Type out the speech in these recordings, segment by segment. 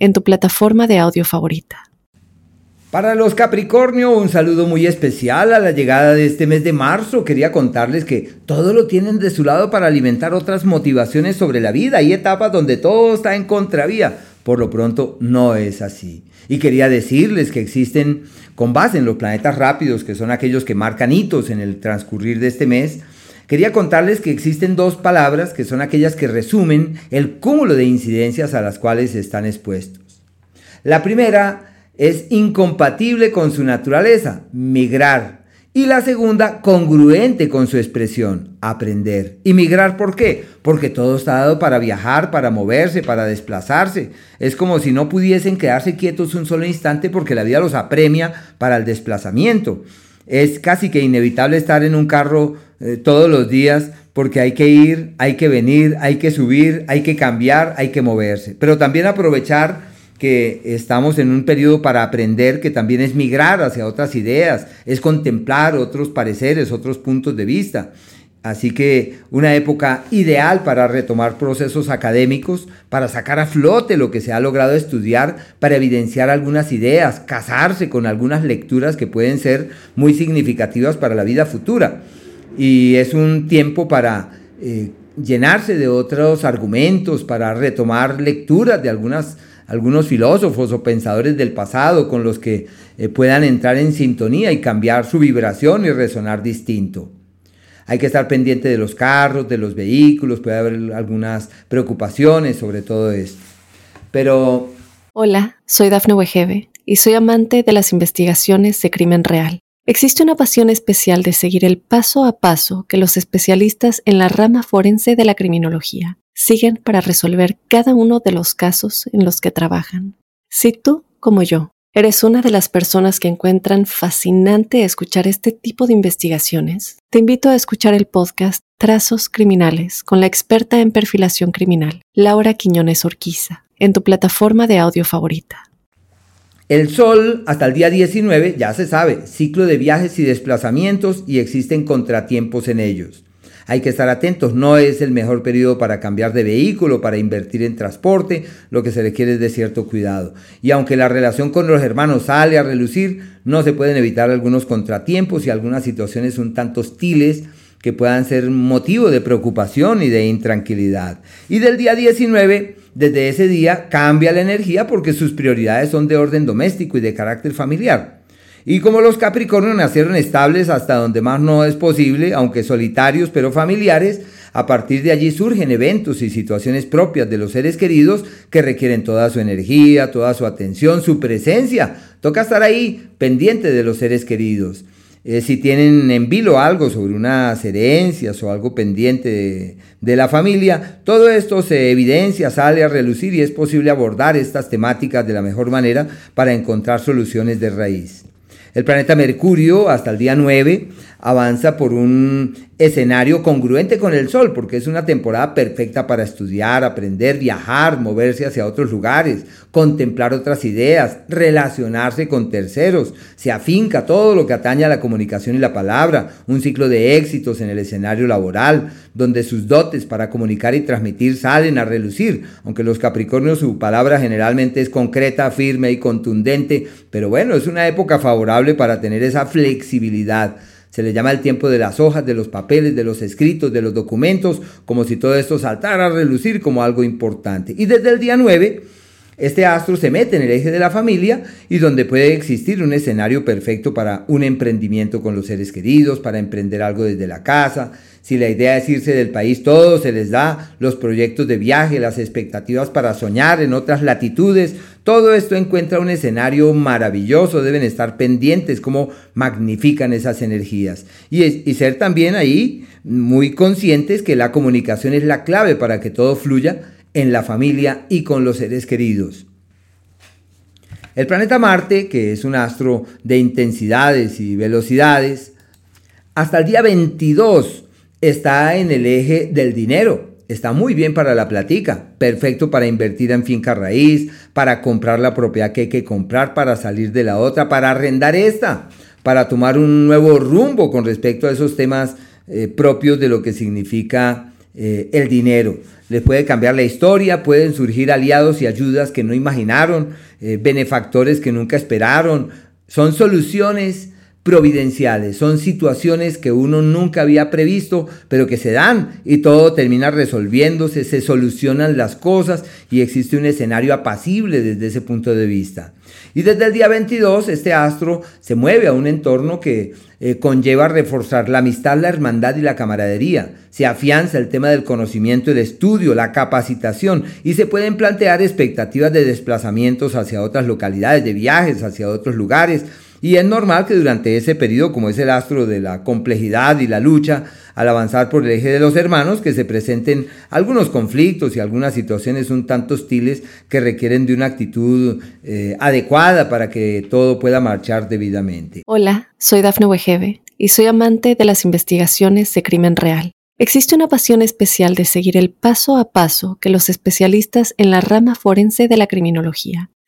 en tu plataforma de audio favorita. Para los Capricornio, un saludo muy especial a la llegada de este mes de marzo. Quería contarles que todo lo tienen de su lado para alimentar otras motivaciones sobre la vida. Hay etapas donde todo está en contravía. Por lo pronto, no es así. Y quería decirles que existen, con base en los planetas rápidos, que son aquellos que marcan hitos en el transcurrir de este mes, Quería contarles que existen dos palabras que son aquellas que resumen el cúmulo de incidencias a las cuales están expuestos. La primera es incompatible con su naturaleza, migrar. Y la segunda, congruente con su expresión, aprender. ¿Y migrar por qué? Porque todo está dado para viajar, para moverse, para desplazarse. Es como si no pudiesen quedarse quietos un solo instante porque la vida los apremia para el desplazamiento. Es casi que inevitable estar en un carro eh, todos los días porque hay que ir, hay que venir, hay que subir, hay que cambiar, hay que moverse. Pero también aprovechar que estamos en un periodo para aprender, que también es migrar hacia otras ideas, es contemplar otros pareceres, otros puntos de vista. Así que una época ideal para retomar procesos académicos, para sacar a flote lo que se ha logrado estudiar, para evidenciar algunas ideas, casarse con algunas lecturas que pueden ser muy significativas para la vida futura y es un tiempo para eh, llenarse de otros argumentos, para retomar lecturas de algunos filósofos o pensadores del pasado con los que eh, puedan entrar en sintonía y cambiar su vibración y resonar distinto. Hay que estar pendiente de los carros, de los vehículos, puede haber algunas preocupaciones sobre todo esto. Pero... Hola, soy Dafne Wegebe y soy amante de las investigaciones de crimen real. Existe una pasión especial de seguir el paso a paso que los especialistas en la rama forense de la criminología siguen para resolver cada uno de los casos en los que trabajan. Si tú, como yo, eres una de las personas que encuentran fascinante escuchar este tipo de investigaciones, te invito a escuchar el podcast Trazos Criminales con la experta en perfilación criminal, Laura Quiñones Orquiza, en tu plataforma de audio favorita. El Sol, hasta el día 19, ya se sabe, ciclo de viajes y desplazamientos y existen contratiempos en ellos. Hay que estar atentos, no es el mejor periodo para cambiar de vehículo, para invertir en transporte, lo que se requiere es de cierto cuidado. Y aunque la relación con los hermanos sale a relucir, no se pueden evitar algunos contratiempos y algunas situaciones un tanto hostiles que puedan ser motivo de preocupación y de intranquilidad. Y del día 19 desde ese día cambia la energía porque sus prioridades son de orden doméstico y de carácter familiar. Y como los Capricornios nacieron estables hasta donde más no es posible, aunque solitarios pero familiares, a partir de allí surgen eventos y situaciones propias de los seres queridos que requieren toda su energía, toda su atención, su presencia. Toca estar ahí pendiente de los seres queridos. Eh, si tienen en vilo algo sobre unas herencias o algo pendiente de, de, la familia, todo esto se evidencia, sale a relucir y es posible abordar estas temáticas de la mejor manera para encontrar soluciones de raíz. El planeta Mercurio hasta el día 9 avanza por un escenario congruente con el Sol, porque es una temporada perfecta para estudiar, aprender, viajar, moverse hacia otros lugares, contemplar otras ideas, relacionarse con terceros. Se afinca todo lo que atañe a la comunicación y la palabra, un ciclo de éxitos en el escenario laboral, donde sus dotes para comunicar y transmitir salen a relucir, aunque los Capricornios su palabra generalmente es concreta, firme y contundente, pero bueno, es una época favorable para tener esa flexibilidad se le llama el tiempo de las hojas, de los papeles, de los escritos, de los documentos, como si todo esto saltara a relucir como algo importante. Y desde el día 9, este astro se mete en el eje de la familia y donde puede existir un escenario perfecto para un emprendimiento con los seres queridos, para emprender algo desde la casa, si la idea es irse del país, todo se les da, los proyectos de viaje, las expectativas para soñar en otras latitudes, todo esto encuentra un escenario maravilloso, deben estar pendientes cómo magnifican esas energías. Y, ser también ahí muy conscientes que la comunicación es la clave para que todo fluya en la familia y con los seres queridos. El planeta Marte, que es un astro de intensidades y velocidades, hasta el día 22 está en el eje del dinero. Está muy bien para la platica, perfecto para invertir en finca raíz, para comprar la propiedad que hay que comprar, para salir de la otra, para arrendar esta, para tomar un nuevo rumbo con respecto a esos temas eh, propios de lo que significa eh, el dinero. Les puede cambiar la historia, pueden surgir aliados y ayudas que no imaginaron, eh, benefactores que nunca esperaron. Son soluciones providenciales, son situaciones que uno nunca había previsto, pero que se dan y todo termina resolviéndose, se solucionan las cosas y existe un escenario apacible desde ese punto de vista. Y desde el día 22 este astro se mueve a un entorno que eh, conlleva reforzar la amistad, la hermandad y la camaradería. Se afianza el tema del conocimiento, el estudio, la capacitación y se pueden plantear expectativas de desplazamientos hacia otras localidades, de viajes hacia otros lugares y es normal que durante ese periodo, como es el astro de la complejidad y la lucha, al avanzar por el eje de los hermanos, que se presenten algunos conflictos y algunas situaciones un tanto hostiles que requieren de una actitud eh, adecuada para que todo pueda marchar debidamente. Hola, soy Dafne Wegebe y soy amante de las investigaciones de crimen real. Existe una pasión especial de seguir el paso a paso que los especialistas en la rama forense de la criminología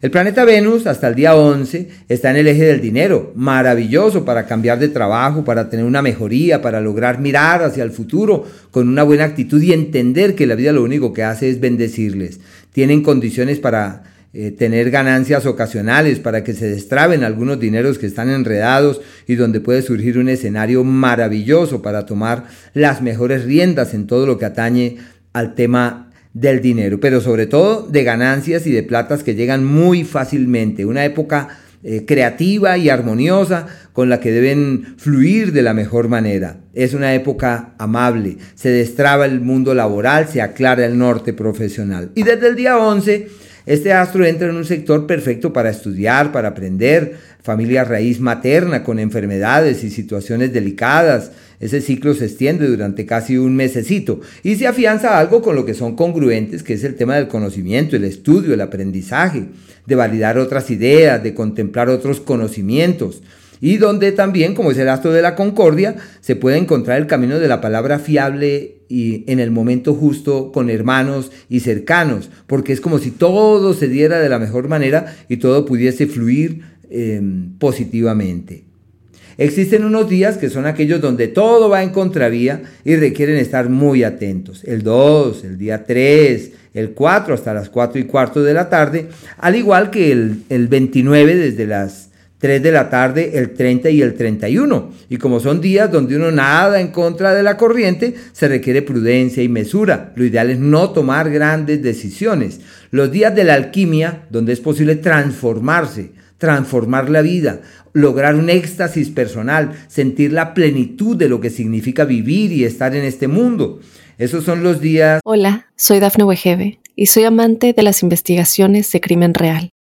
El planeta Venus hasta el día 11 está en el eje del dinero, maravilloso para cambiar de trabajo, para tener una mejoría, para lograr mirar hacia el futuro con una buena actitud y entender que la vida lo único que hace es bendecirles. Tienen condiciones para eh, tener ganancias ocasionales, para que se destraben algunos dineros que están enredados y donde puede surgir un escenario maravilloso para tomar las mejores riendas en todo lo que atañe al tema del dinero, pero sobre todo de ganancias y de platas que llegan muy fácilmente. Una época eh, creativa y armoniosa con la que deben fluir de la mejor manera. Es una época amable, se destraba el mundo laboral, se aclara el norte profesional. Y desde el día 11, este astro entra en un sector perfecto para estudiar, para aprender, familia raíz materna con enfermedades y situaciones delicadas, ese ciclo se extiende durante casi un mesecito y se afianza algo con lo que son congruentes, que es el tema del conocimiento, el estudio, el aprendizaje, de validar otras ideas, de contemplar otros conocimientos. Y donde también, como es el astro de la concordia, se puede encontrar el camino de la palabra fiable y en el momento justo con hermanos y cercanos, porque es como si todo se diera de la mejor manera y todo pudiese fluir eh, positivamente. Existen unos días que son aquellos donde todo va en contravía y requieren estar muy atentos. El 2, el día 3, el 4 hasta las 4 y cuarto de la tarde, al igual que el, el 29 desde las 3 de la tarde, el 30 y el 31. Y como son días donde uno nada en contra de la corriente, se requiere prudencia y mesura. Lo ideal es no tomar grandes decisiones. Los días de la alquimia, donde es posible transformarse, transformar la vida, lograr un éxtasis personal, sentir la plenitud de lo que significa vivir y estar en este mundo. Esos son los días. Hola, soy Dafne Wegebe y soy amante de las investigaciones de crimen real.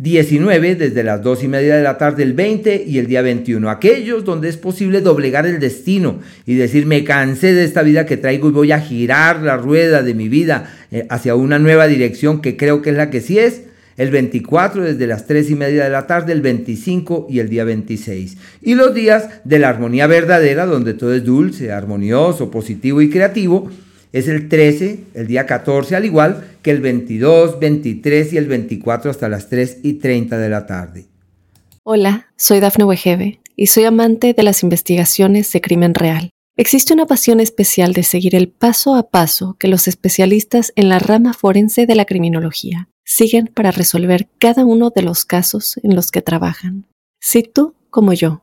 19 desde las 2 y media de la tarde el 20 y el día 21. Aquellos donde es posible doblegar el destino y decir me cansé de esta vida que traigo y voy a girar la rueda de mi vida eh, hacia una nueva dirección que creo que es la que sí es el 24 desde las 3 y media de la tarde, el 25 y el día 26. Y los días de la armonía verdadera, donde todo es dulce, armonioso, positivo y creativo, es el 13, el día 14, al igual que el 22, 23 y el 24 hasta las 3 y 30 de la tarde. Hola, soy Dafne Wegebe y soy amante de las investigaciones de crimen real. Existe una pasión especial de seguir el paso a paso que los especialistas en la rama forense de la criminología siguen para resolver cada uno de los casos en los que trabajan. Si tú, como yo,